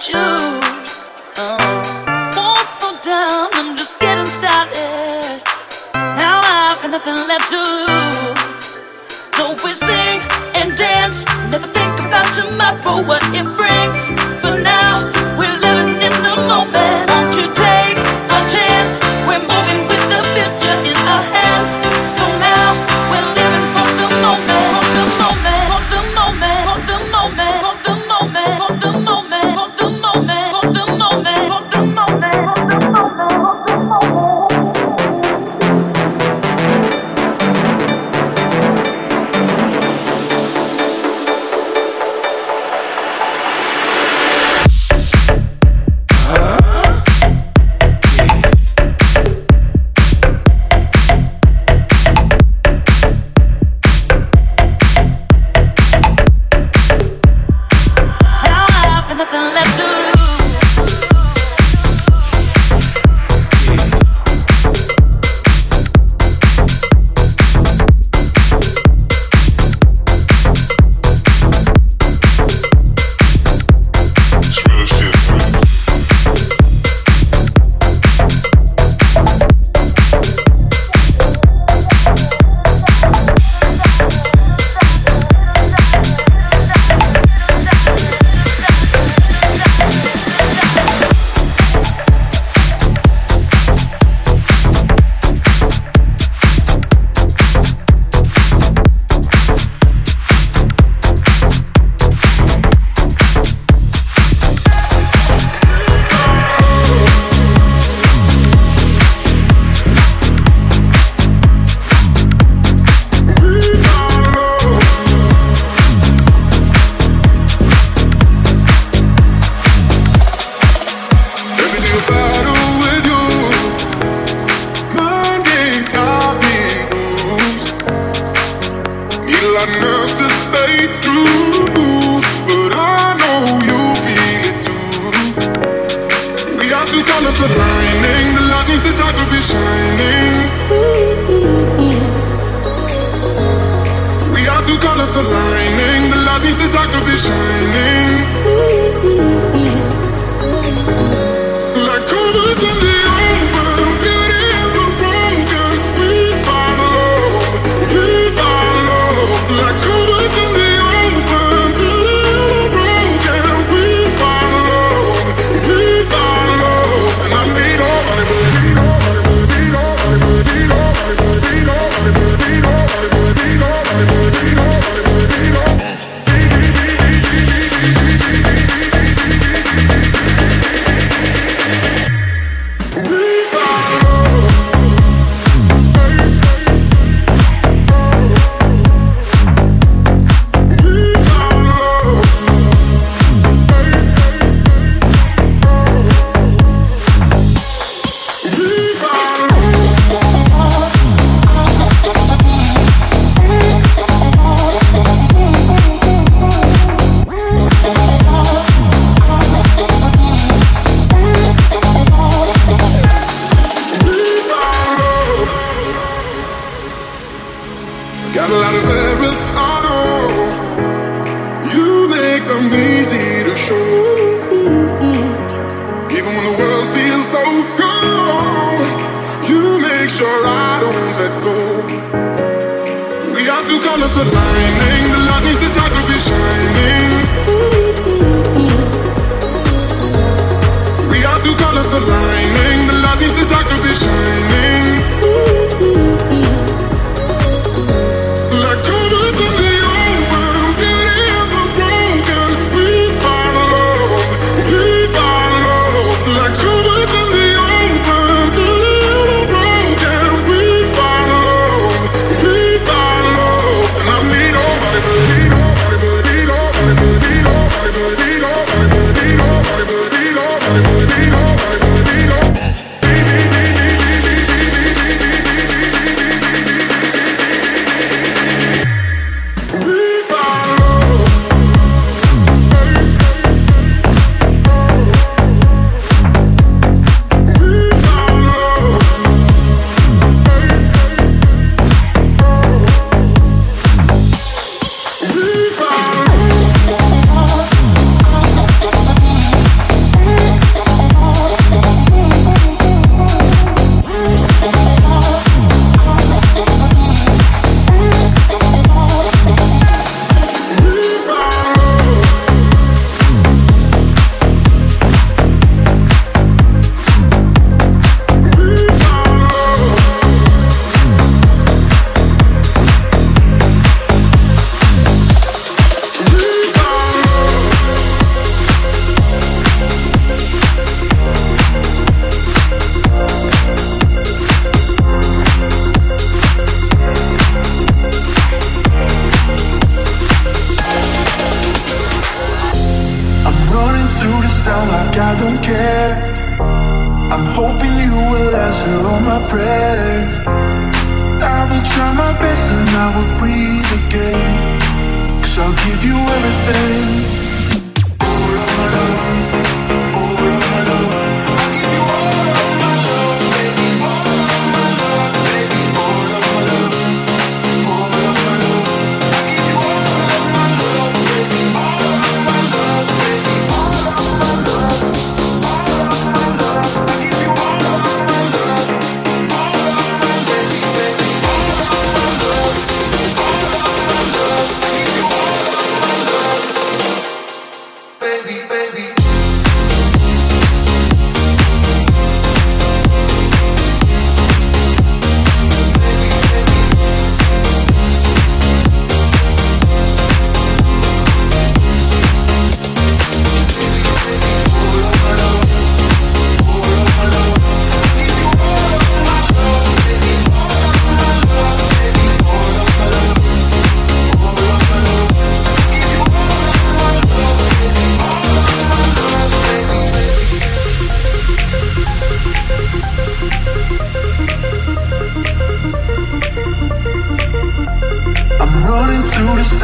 choose. Won't so I'm just getting started. Now I've got nothing left to lose. So we sing and dance, never think about tomorrow. What if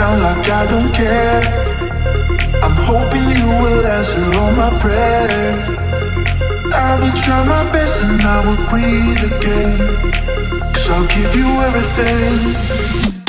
sound like I don't care. I'm hoping you will answer all my prayers. I will try my best and I will breathe again. Cause I'll give you everything.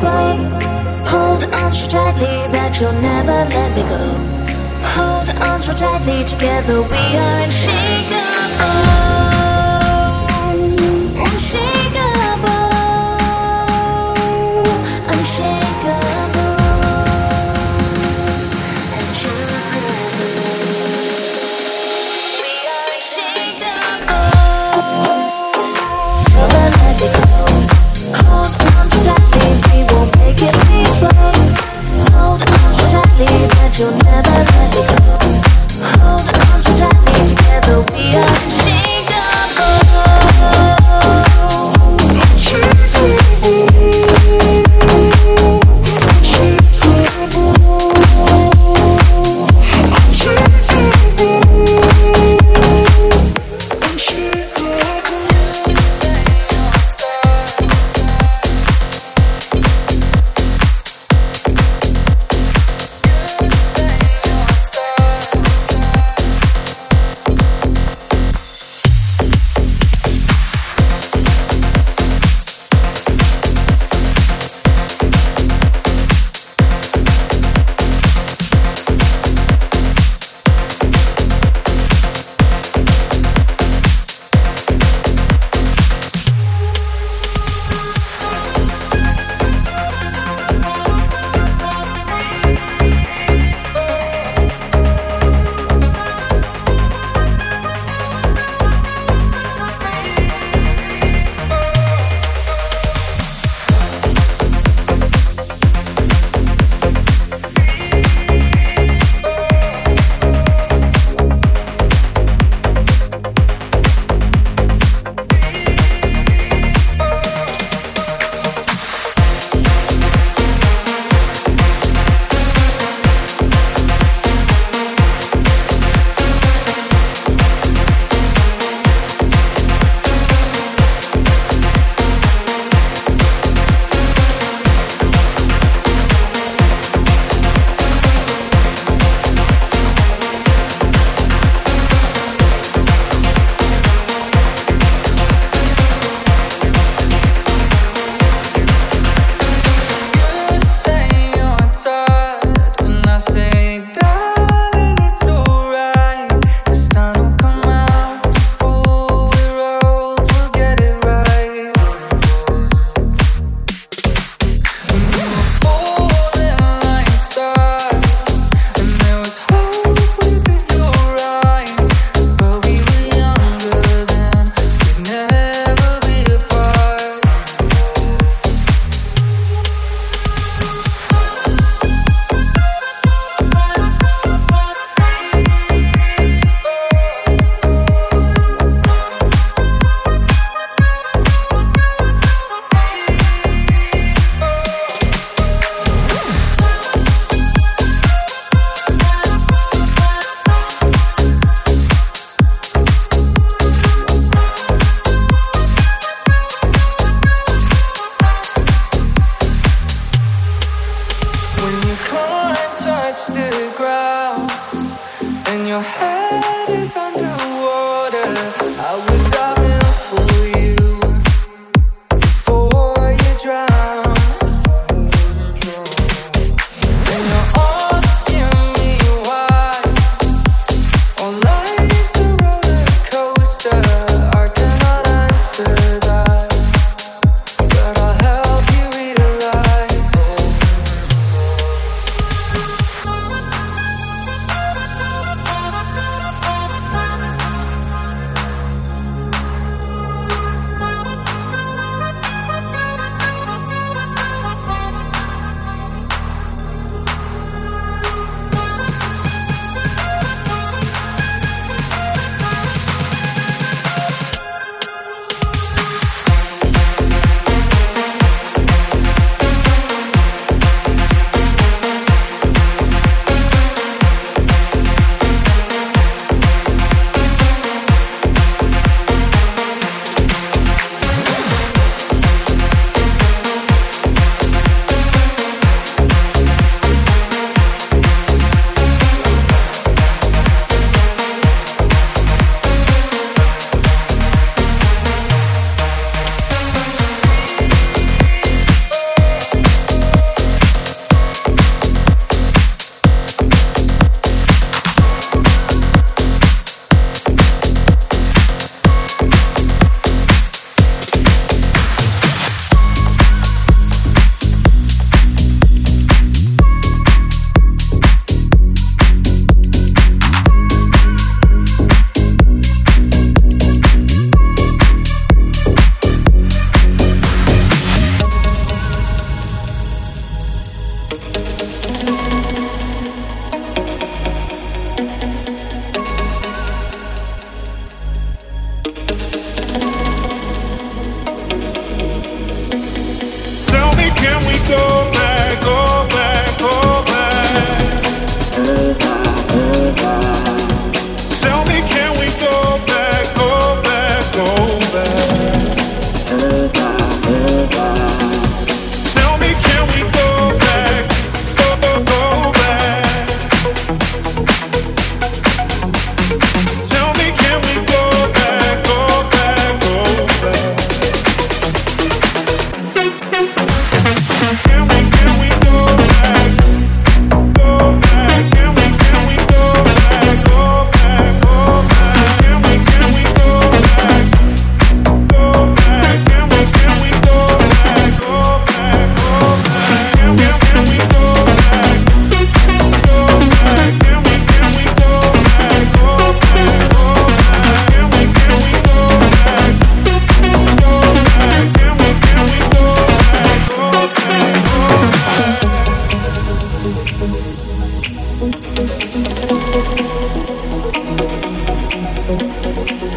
explode. Hold on so tightly that you'll never let me go. Hold on so tightly, together we are unshakable. you'll never